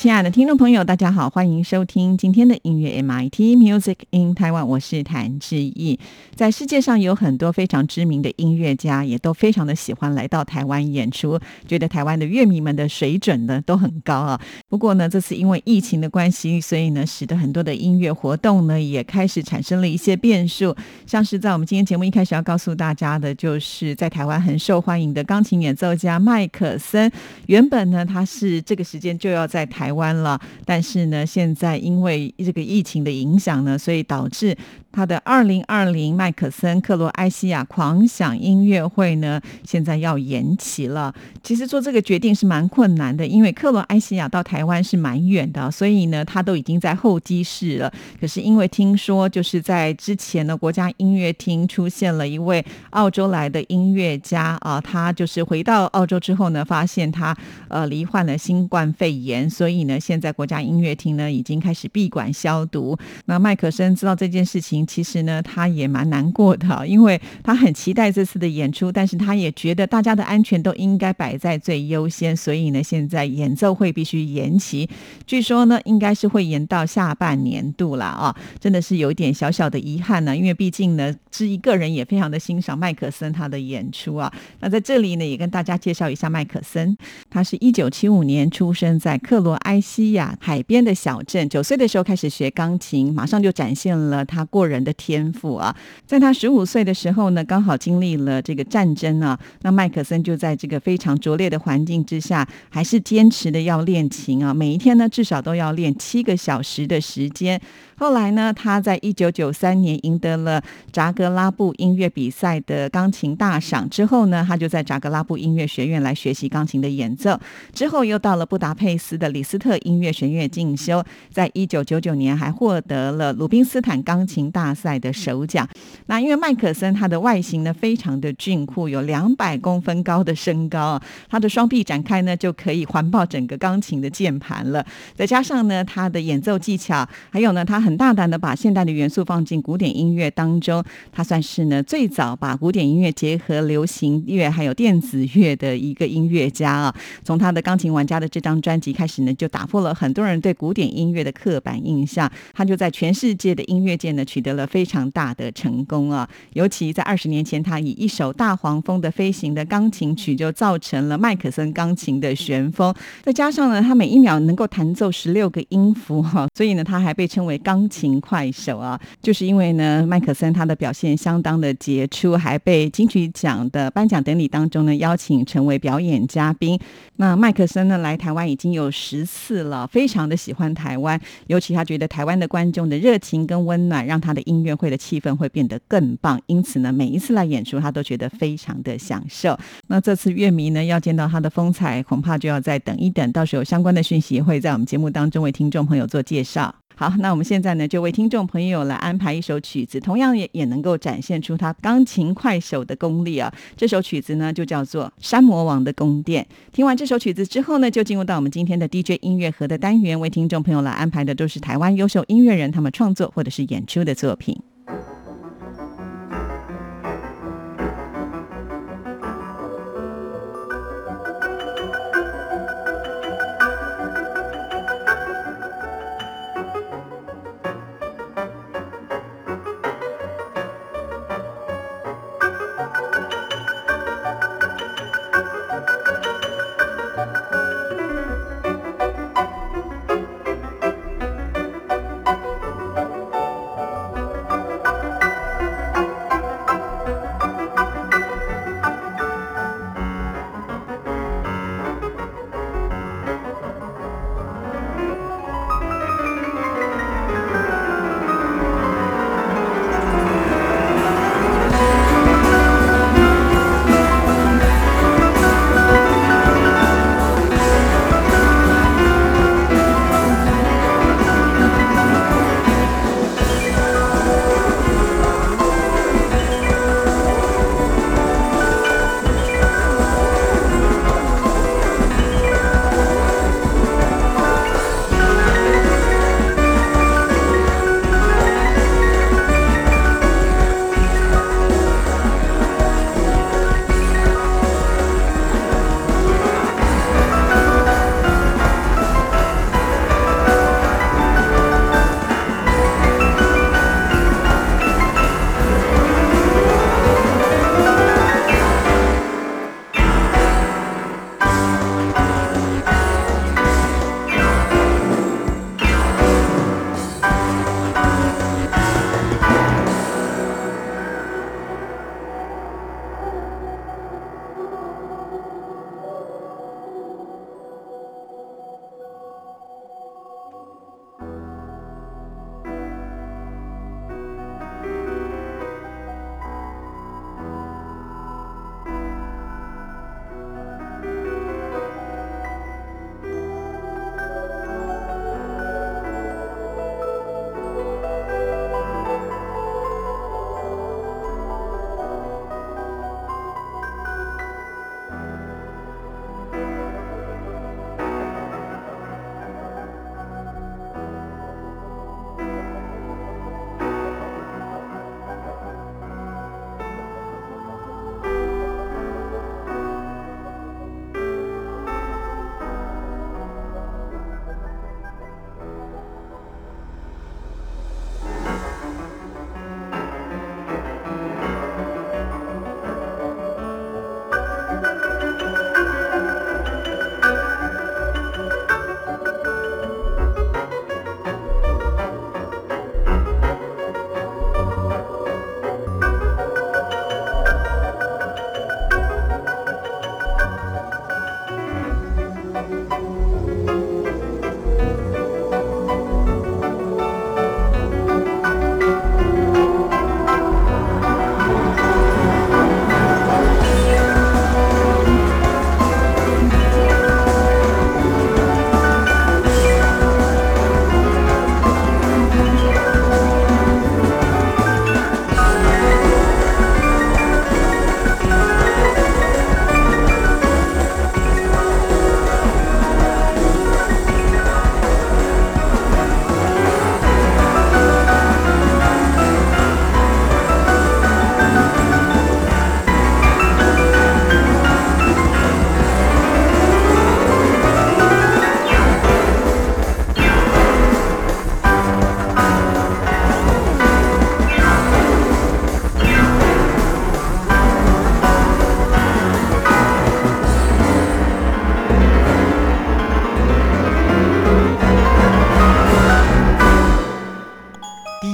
亲爱的听众朋友，大家好，欢迎收听今天的音乐 MIT Music in Taiwan，我是谭志毅。在世界上有很多非常知名的音乐家，也都非常的喜欢来到台湾演出，觉得台湾的乐迷们的水准呢都很高啊。不过呢，这次因为疫情的关系，所以呢，使得很多的音乐活动呢也开始产生了一些变数。像是在我们今天节目一开始要告诉大家的，就是在台湾很受欢迎的钢琴演奏家麦克森，原本呢他是这个时间就要在台台湾了，但是呢，现在因为这个疫情的影响呢，所以导致。他的二零二零麦克森克罗埃西亚狂想音乐会呢，现在要延期了。其实做这个决定是蛮困难的，因为克罗埃西亚到台湾是蛮远的，所以呢，他都已经在候机室了。可是因为听说，就是在之前呢，国家音乐厅出现了一位澳洲来的音乐家啊，他就是回到澳洲之后呢，发现他呃罹患了新冠肺炎，所以呢，现在国家音乐厅呢已经开始闭馆消毒。那麦克森知道这件事情。其实呢，他也蛮难过的，因为他很期待这次的演出，但是他也觉得大家的安全都应该摆在最优先，所以呢，现在演奏会必须延期。据说呢，应该是会延到下半年度了啊，真的是有一点小小的遗憾呢，因为毕竟呢，之一个人也非常的欣赏麦克森他的演出啊。那在这里呢，也跟大家介绍一下麦克森，他是一九七五年出生在克罗埃西亚海边的小镇，九岁的时候开始学钢琴，马上就展现了他过。人的天赋啊，在他十五岁的时候呢，刚好经历了这个战争啊，那麦克森就在这个非常拙劣的环境之下，还是坚持的要练琴啊，每一天呢至少都要练七个小时的时间。后来呢，他在一九九三年赢得了扎格拉布音乐比赛的钢琴大赏之后呢，他就在扎格拉布音乐学院来学习钢琴的演奏。之后又到了布达佩斯的李斯特音乐学院进修，在一九九九年还获得了鲁宾斯坦钢琴大赛的首奖。那因为麦克森他的外形呢非常的俊酷，有两百公分高的身高，他的双臂展开呢就可以环抱整个钢琴的键盘了。再加上呢他的演奏技巧，还有呢他很。很大胆的把现代的元素放进古典音乐当中，他算是呢最早把古典音乐结合流行乐还有电子乐的一个音乐家啊。从他的钢琴玩家的这张专辑开始呢，就打破了很多人对古典音乐的刻板印象。他就在全世界的音乐界呢取得了非常大的成功啊。尤其在二十年前，他以一首大黄蜂的飞行的钢琴曲就造成了麦克森钢琴的旋风。再加上呢，他每一秒能够弹奏十六个音符哈，所以呢，他还被称为钢。钢琴快手啊，就是因为呢，麦克森他的表现相当的杰出，还被金曲奖的颁奖典礼当中呢邀请成为表演嘉宾。那麦克森呢来台湾已经有十次了，非常的喜欢台湾，尤其他觉得台湾的观众的热情跟温暖，让他的音乐会的气氛会变得更棒。因此呢，每一次来演出，他都觉得非常的享受。那这次乐迷呢要见到他的风采，恐怕就要再等一等，到时候相关的讯息会在我们节目当中为听众朋友做介绍。好，那我们现在呢，就为听众朋友来安排一首曲子，同样也也能够展现出他钢琴快手的功力啊。这首曲子呢，就叫做《山魔王的宫殿》。听完这首曲子之后呢，就进入到我们今天的 DJ 音乐盒的单元，为听众朋友来安排的都是台湾优秀音乐人他们创作或者是演出的作品。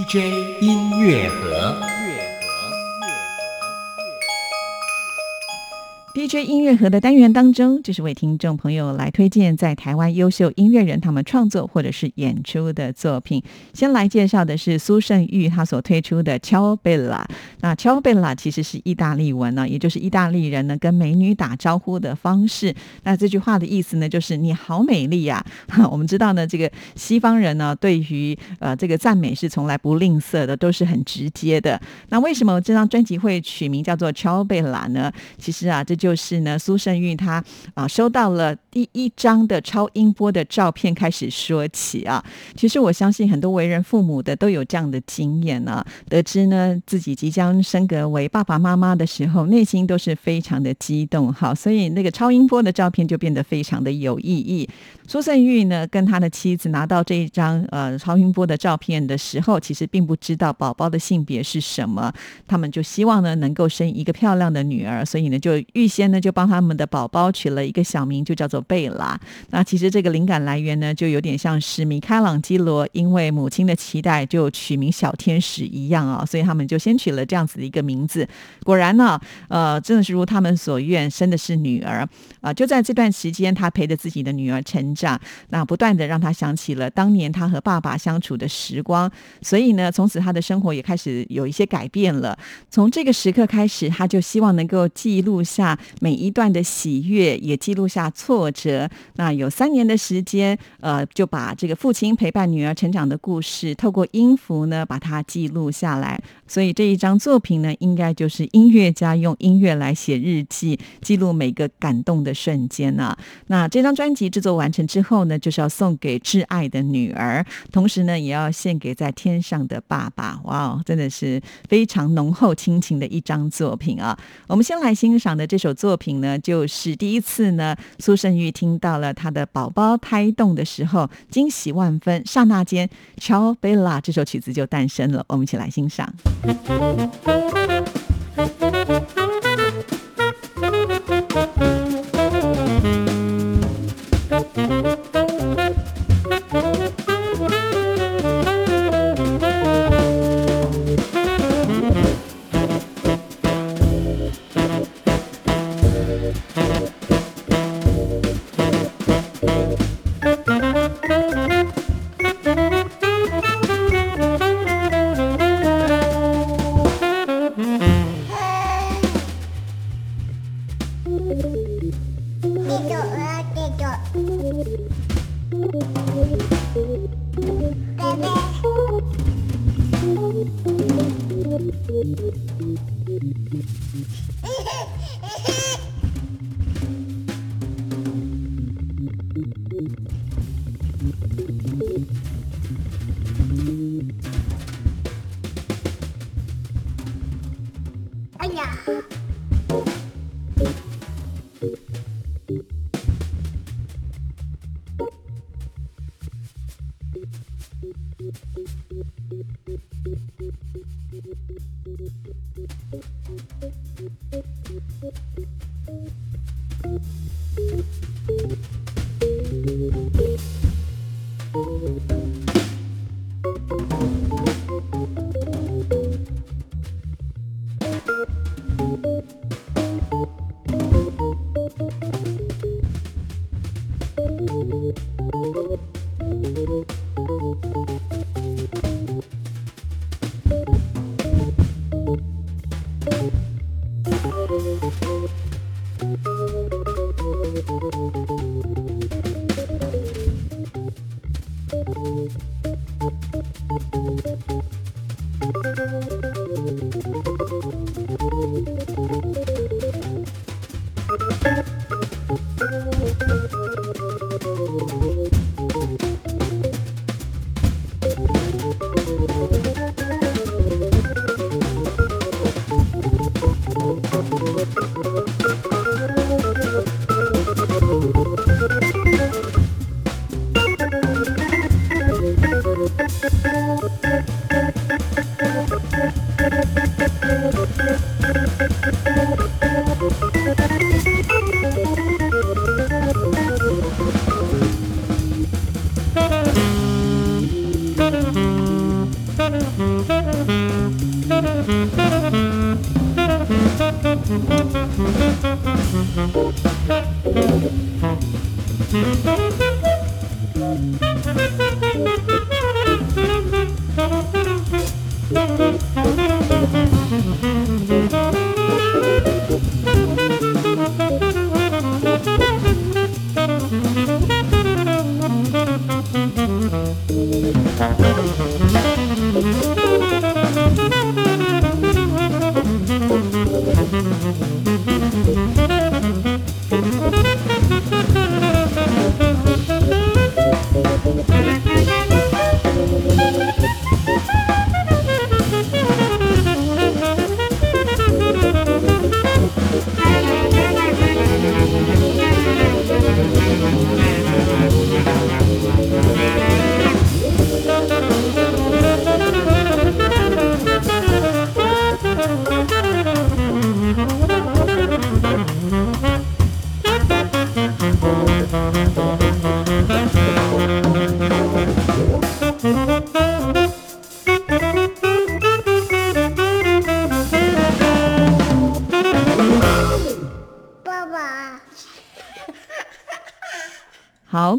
J 音乐。音乐盒的单元当中，就是为听众朋友来推荐在台湾优秀音乐人他们创作或者是演出的作品。先来介绍的是苏胜玉他所推出的《乔贝拉》。那《乔贝拉》其实是意大利文呢，也就是意大利人呢跟美女打招呼的方式。那这句话的意思呢，就是你好美丽呀。我们知道呢，这个西方人呢对于呃这个赞美是从来不吝啬的，都是很直接的。那为什么这张专辑会取名叫做《乔贝拉》呢？其实啊，这就。是是呢，苏胜玉他啊收到了第一张的超音波的照片开始说起啊。其实我相信很多为人父母的都有这样的经验呢。得知呢自己即将升格为爸爸妈妈的时候，内心都是非常的激动。好，所以那个超音波的照片就变得非常的有意义。苏胜玉呢跟他的妻子拿到这一张呃超音波的照片的时候，其实并不知道宝宝的性别是什么。他们就希望呢能够生一个漂亮的女儿，所以呢就预先。那就帮他们的宝宝取了一个小名，就叫做贝拉。那其实这个灵感来源呢，就有点像是米开朗基罗因为母亲的期待，就取名小天使一样啊。所以他们就先取了这样子的一个名字。果然呢，呃，真的是如他们所愿，生的是女儿啊。就在这段时间，他陪着自己的女儿成长，那不断的让他想起了当年他和爸爸相处的时光。所以呢，从此他的生活也开始有一些改变了。从这个时刻开始，他就希望能够记录下。每一段的喜悦也记录下挫折。那有三年的时间，呃，就把这个父亲陪伴女儿成长的故事，透过音符呢，把它记录下来。所以这一张作品呢，应该就是音乐家用音乐来写日记，记录每个感动的瞬间呢。那这张专辑制作完成之后呢，就是要送给挚爱的女儿，同时呢，也要献给在天上的爸爸。哇哦，真的是非常浓厚亲情的一张作品啊！我们先来欣赏的这首作。作品呢，就是第一次呢，苏胜玉听到了他的宝宝胎动的时候，惊喜万分，刹那间，《乔贝拉》这首曲子就诞生了。我们一起来欣赏。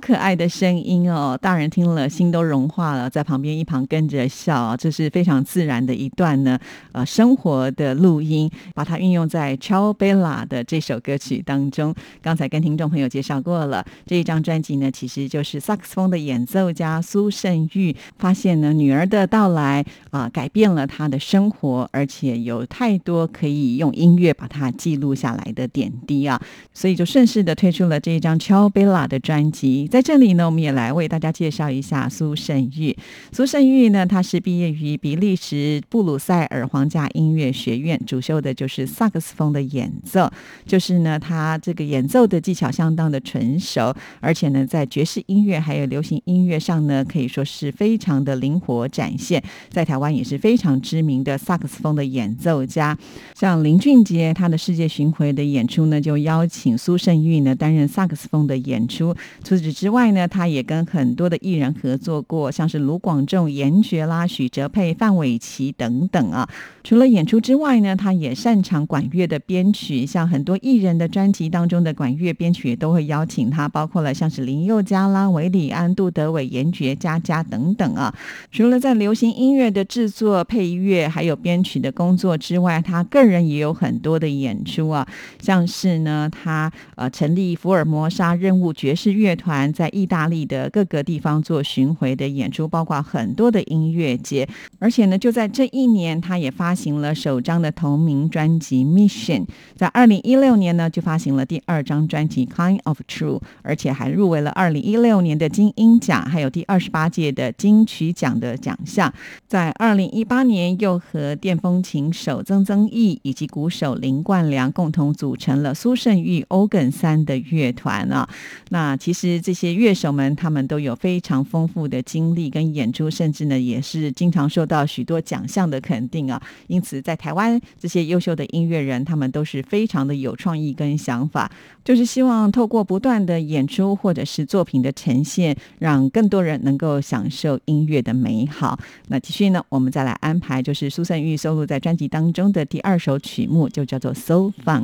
可爱的声音哦，大人听了心都融化了，在旁边一旁跟着笑，这是非常自然的一段呢，呃，生活的录音，把它运用在《Chao Bella》的这首歌曲当中。刚才跟听众朋友介绍过了，这一张专辑呢，其实就是萨克斯风的演奏家苏胜玉发现呢，女儿的到来啊、改变了他的生活，而且有太多可以用音乐把它记录下来的点滴啊，所以就顺势的推出了这一张《Chao Bella》的专辑。在这里呢，我们也来为大家介绍一下苏胜玉。苏胜玉呢，他是毕业于比利时布鲁塞尔皇家音乐学院，主修的就是萨克斯风的演奏。就是呢，他这个演奏的技巧相当的纯熟，而且呢，在爵士音乐还有流行音乐上呢，可以说是非常的灵活展现。在台湾也是非常知名的萨克斯风的演奏家，像林俊杰他的世界巡回的演出呢，就邀请苏胜玉呢担任萨克斯风的演出。除此之外呢，他也跟很多的艺人合作过，像是卢广仲、严爵啦、许哲佩、范玮琪等等啊。除了演出之外呢，他也擅长管乐的编曲，像很多艺人的专辑当中的管乐编曲也都会邀请他，包括了像是林宥嘉啦、韦礼安、杜德伟、严爵、佳佳等等啊。除了在流行音乐的制作、配乐还有编曲的工作之外，他个人也有很多的演出啊，像是呢，他呃成立福尔摩沙任务爵士乐团，在意大利的各个地方做巡回的演出，包括很多的音乐节。而且呢，就在这一年，他也发行了首张的同名专辑《Mission》。在二零一六年呢，就发行了第二张专辑《Kind of True》，而且还入围了二零一六年的金鹰奖，还有第二十八届的金曲奖的奖项。在二零一八年，又和电风琴手曾曾毅以及鼓手林冠良共同组成了苏胜玉欧根三的乐团啊。那其实这些乐手们，他们都有非常丰富的经历跟演出，甚至呢，也是经常受到许多奖项的肯定啊。因此，在台湾这些优秀的音乐人，他们都是非常的有创意跟想法，就是希望透过不断的演出或者是作品的呈现，让更多人能够享受音乐的美好。那继续呢，我们再来安排，就是苏胜玉收录在专辑当中的第二首曲目，就叫做《So Fun》。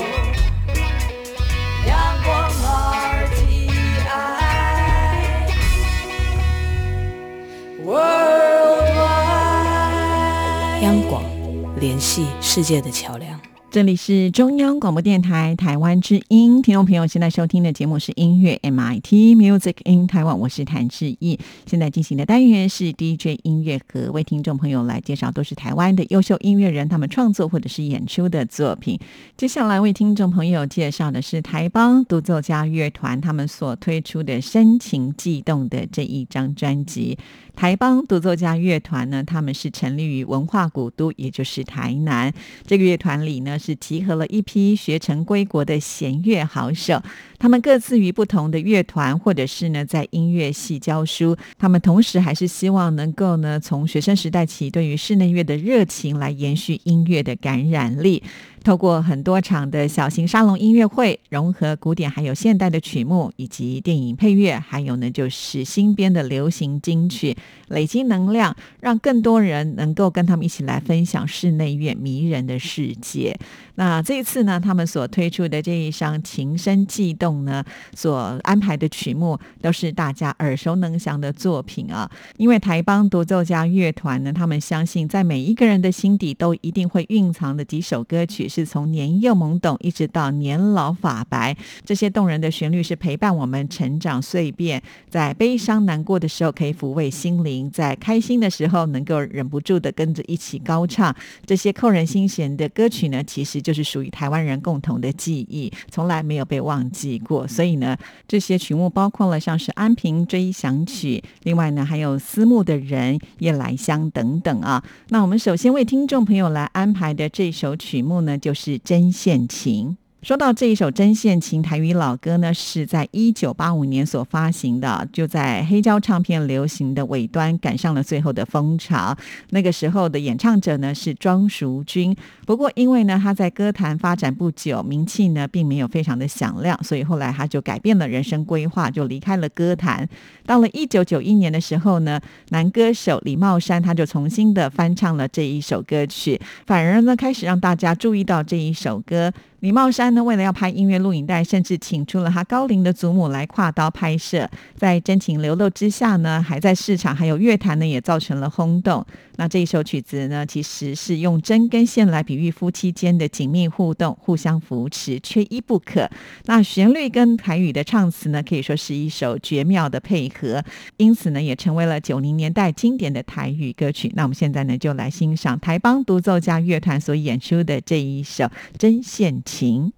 央广联系世界的桥梁。这里是中央广播电台台湾之音，听众朋友现在收听的节目是音乐 MIT Music in Taiwan，我是谭志毅。现在进行的单元是 DJ 音乐盒，为听众朋友来介绍都是台湾的优秀音乐人他们创作或者是演出的作品。接下来为听众朋友介绍的是台邦独奏家乐团他们所推出的深情悸动的这一张专辑。台邦独奏家乐团呢，他们是成立于文化古都，也就是台南。这个乐团里呢，是集合了一批学成归国的弦乐好手。他们各自于不同的乐团，或者是呢在音乐系教书。他们同时还是希望能够呢，从学生时代起，对于室内乐的热情来延续音乐的感染力。透过很多场的小型沙龙音乐会，融合古典还有现代的曲目，以及电影配乐，还有呢就是新编的流行金曲，累积能量，让更多人能够跟他们一起来分享室内乐迷人的世界。那这一次呢，他们所推出的这一张情深悸动呢，所安排的曲目都是大家耳熟能详的作品啊。因为台邦独奏家乐团呢，他们相信在每一个人的心底都一定会蕴藏的几首歌曲，是从年幼懵懂一直到年老发白，这些动人的旋律是陪伴我们成长蜕变，在悲伤难过的时候可以抚慰心灵，在开心的时候能够忍不住的跟着一起高唱。这些扣人心弦的歌曲呢，其实就。是属于台湾人共同的记忆，从来没有被忘记过。所以呢，这些曲目包括了像是《安平追想曲》，另外呢还有《思慕的人》《夜来香》等等啊。那我们首先为听众朋友来安排的这首曲目呢，就是《针线琴》。说到这一首《针线情》台语老歌呢，是在一九八五年所发行的，就在黑胶唱片流行的尾端赶上了最后的风潮。那个时候的演唱者呢是庄淑君，不过因为呢他在歌坛发展不久，名气呢并没有非常的响亮，所以后来他就改变了人生规划，就离开了歌坛。到了一九九一年的时候呢，男歌手李茂山他就重新的翻唱了这一首歌曲，反而呢开始让大家注意到这一首歌。李茂山呢，为了要拍音乐录影带，甚至请出了他高龄的祖母来跨刀拍摄。在真情流露之下呢，还在市场还有乐坛呢，也造成了轰动。那这一首曲子呢，其实是用针跟线来比喻夫妻间的紧密互动，互相扶持，缺一不可。那旋律跟台语的唱词呢，可以说是一首绝妙的配合，因此呢，也成为了九零年代经典的台语歌曲。那我们现在呢，就来欣赏台邦独奏家乐团所演出的这一首《针线》。情。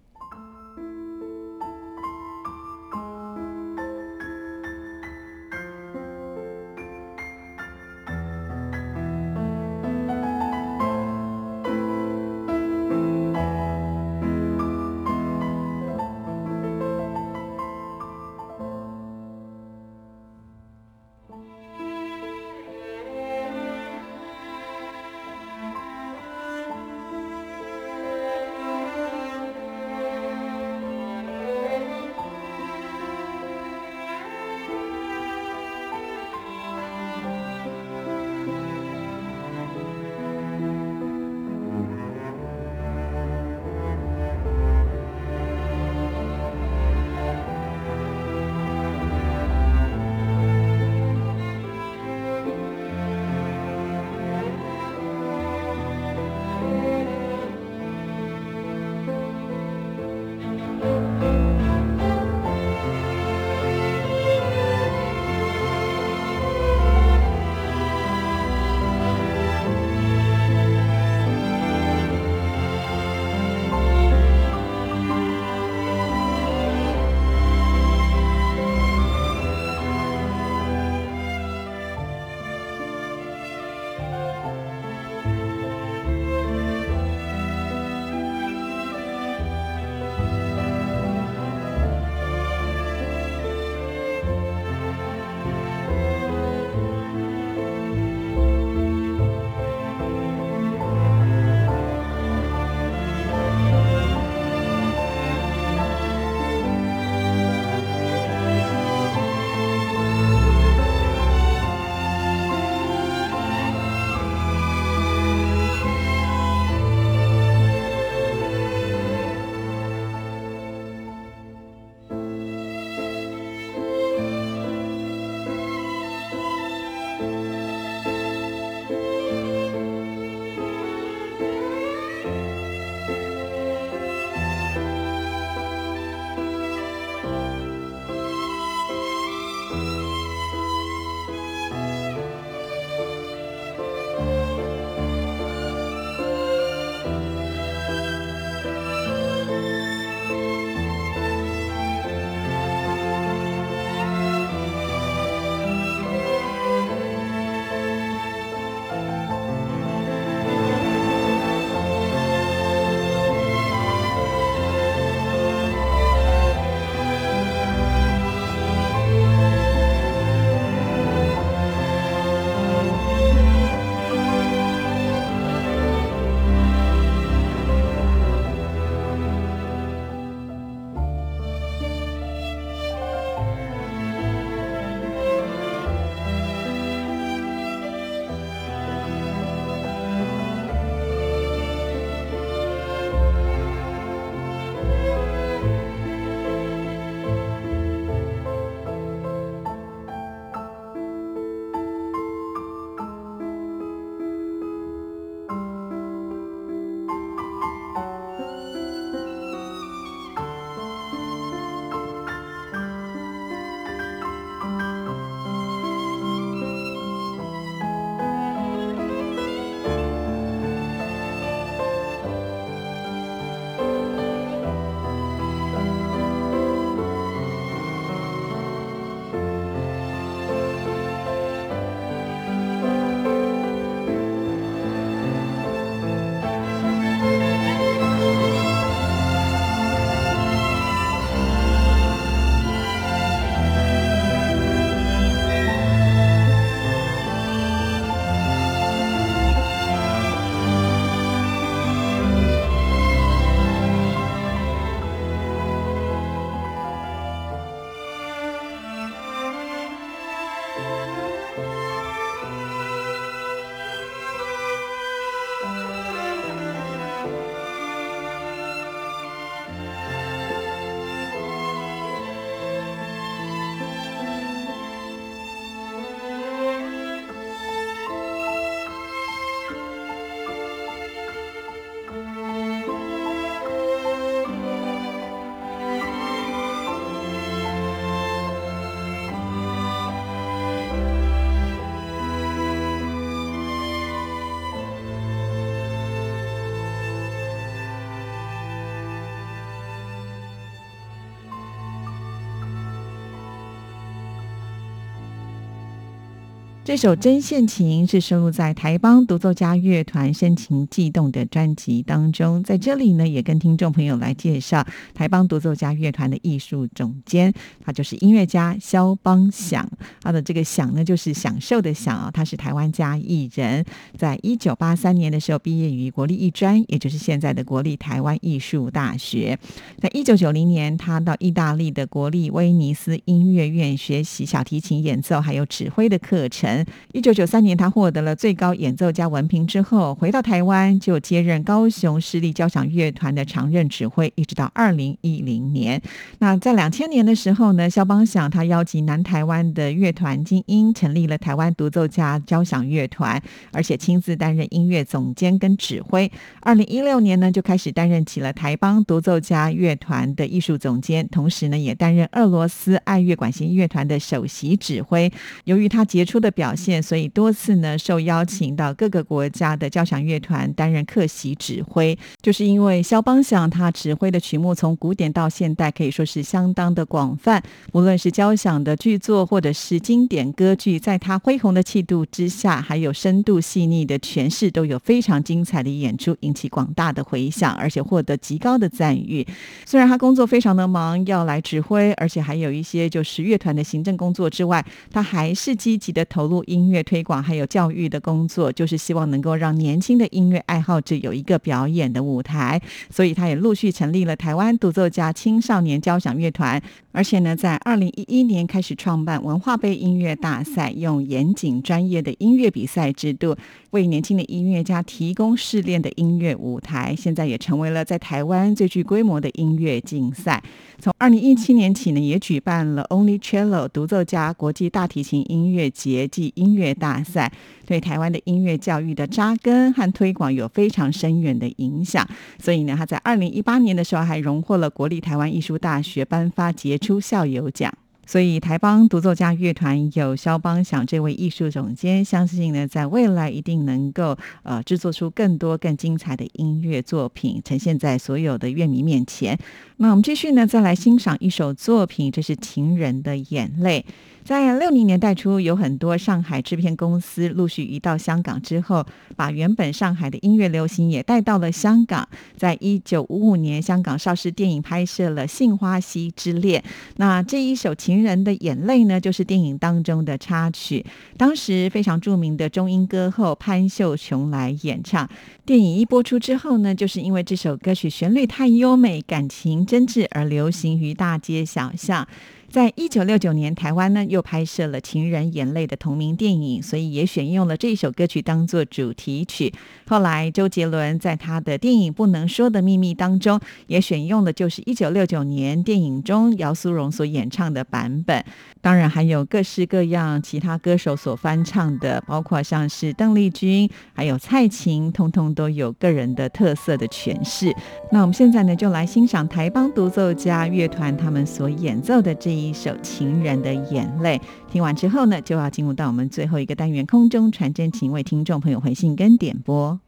这首《针线情》是收录在台邦独奏家乐团《深情悸动》的专辑当中。在这里呢，也跟听众朋友来介绍台邦独奏家乐团的艺术总监，他就是音乐家肖邦响。他的这个“享”呢，就是享受的“享”啊。他是台湾家艺人，在一九八三年的时候毕业于国立艺专，也就是现在的国立台湾艺术大学。在一九九零年，他到意大利的国立威尼斯音乐院学习小提琴演奏还有指挥的课程。一九九三年，他获得了最高演奏家文凭之后，回到台湾就接任高雄市立交响乐团的常任指挥，一直到二零一零年。那在两千年的时候呢，肖邦想他邀集南台湾的乐团精英，成立了台湾独奏家交响乐团，而且亲自担任音乐总监跟指挥。二零一六年呢，就开始担任起了台邦独奏家乐团的艺术总监，同时呢，也担任俄罗斯爱乐管弦乐团的首席指挥。由于他杰出的表表现，所以多次呢受邀请到各个国家的交响乐团担任客席指挥。就是因为肖邦想他指挥的曲目从古典到现代可以说是相当的广泛，无论是交响的剧作或者是经典歌剧，在他恢宏的气度之下，还有深度细腻的诠释，都有非常精彩的演出，引起广大的回响，而且获得极高的赞誉。虽然他工作非常的忙，要来指挥，而且还有一些就是乐团的行政工作之外，他还是积极的投入。音乐推广还有教育的工作，就是希望能够让年轻的音乐爱好者有一个表演的舞台，所以他也陆续成立了台湾独奏家青少年交响乐团，而且呢，在二零一一年开始创办文化杯音乐大赛，用严谨专业的音乐比赛制度，为年轻的音乐家提供试炼的音乐舞台。现在也成为了在台湾最具规模的音乐竞赛。从二零一七年起呢，也举办了 Only Cello 独奏家国际大提琴音乐节音乐大赛，对台湾的音乐教育的扎根和推广有非常深远的影响。所以呢，他在二零一八年的时候还荣获了国立台湾艺术大学颁发杰出校友奖。所以，台邦独奏家乐团有肖邦想这位艺术总监，相信呢，在未来一定能够呃制作出更多更精彩的音乐作品，呈现在所有的乐迷面前。那我们继续呢，再来欣赏一首作品，这是《情人的眼泪》。在六零年代初，有很多上海制片公司陆续移到香港之后，把原本上海的音乐流行也带到了香港。在一九五五年，香港邵氏电影拍摄了《杏花溪之恋》，那这一首《情人的眼泪》呢，就是电影当中的插曲。当时非常著名的中音歌后潘秀琼来演唱。电影一播出之后呢，就是因为这首歌曲旋律太优美，感情真挚而流行于大街小巷。在一九六九年，台湾呢又拍摄了《情人眼泪》的同名电影，所以也选用了这一首歌曲当做主题曲。后来，周杰伦在他的电影《不能说的秘密》当中，也选用的就是一九六九年电影中姚苏蓉所演唱的版本。当然，还有各式各样其他歌手所翻唱的，包括像是邓丽君，还有蔡琴，通通都有个人的特色的诠释。那我们现在呢，就来欣赏台邦独奏家乐团他们所演奏的这一。一首情人的眼泪，听完之后呢，就要进入到我们最后一个单元——空中传真，请为听众朋友回信跟点播。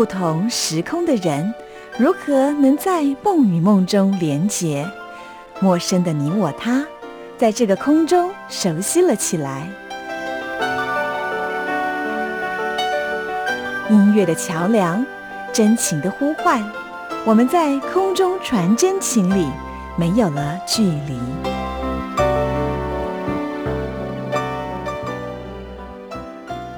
不同时空的人，如何能在梦与梦中连结？陌生的你我他，在这个空中熟悉了起来。音乐的桥梁，真情的呼唤，我们在空中传真情里，没有了距离。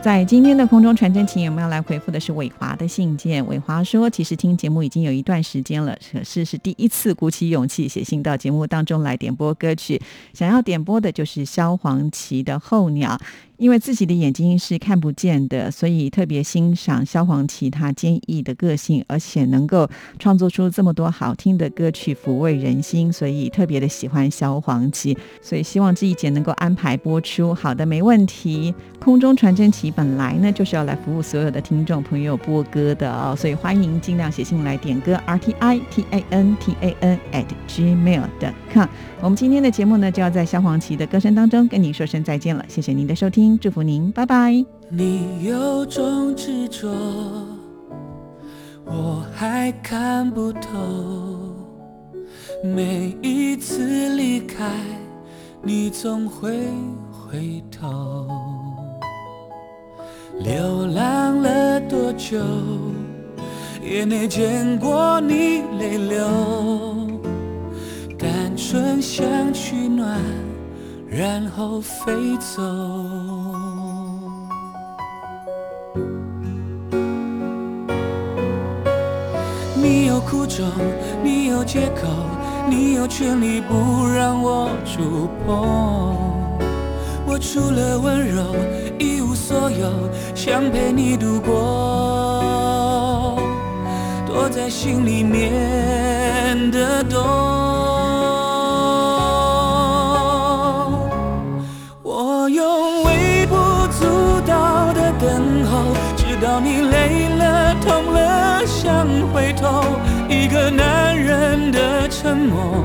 在今天的空中传真情，我们要来回复的是伟华的信件。伟华说，其实听节目已经有一段时间了，可是是第一次鼓起勇气写信到节目当中来点播歌曲。想要点播的就是萧煌奇的《候鸟》。因为自己的眼睛是看不见的，所以特别欣赏萧煌奇他坚毅的个性，而且能够创作出这么多好听的歌曲，抚慰人心，所以特别的喜欢萧煌奇。所以希望这一节能够安排播出。好的，没问题。空中传真旗本来呢就是要来服务所有的听众朋友播歌的哦，所以欢迎尽量写信来点歌，r t i t a n t a n at gmail dot com。我们今天的节目呢就要在萧煌奇的歌声当中跟您说声再见了，谢谢您的收听。祝福您，拜拜。你有种执着，我还看不透。每一次离开，你总会回头。流浪了多久，也没见过你泪流。单纯想取暖。然后飞走。你有苦衷，你有借口，你有权利不让我触碰。我除了温柔一无所有，想陪你度过，躲在心里面的洞。到你累了、痛了，想回头。一个男人的沉默，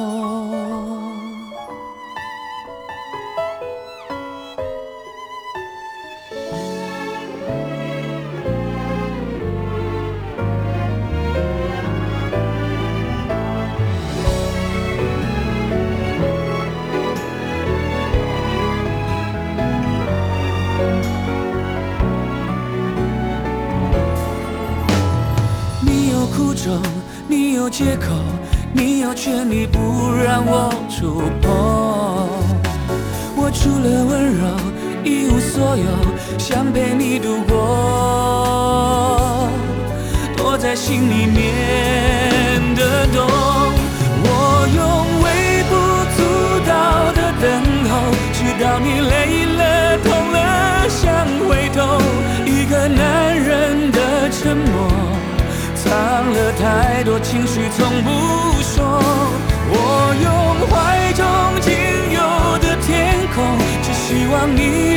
借口，你有权利不让我触碰。我除了温柔一无所有，想陪你度过，躲在心里面的洞。我用微不足道的等候，直到你累了、痛了，想回头。一个男人的沉默。藏了太多情绪，从不说。我用怀中仅有的天空，只希望你。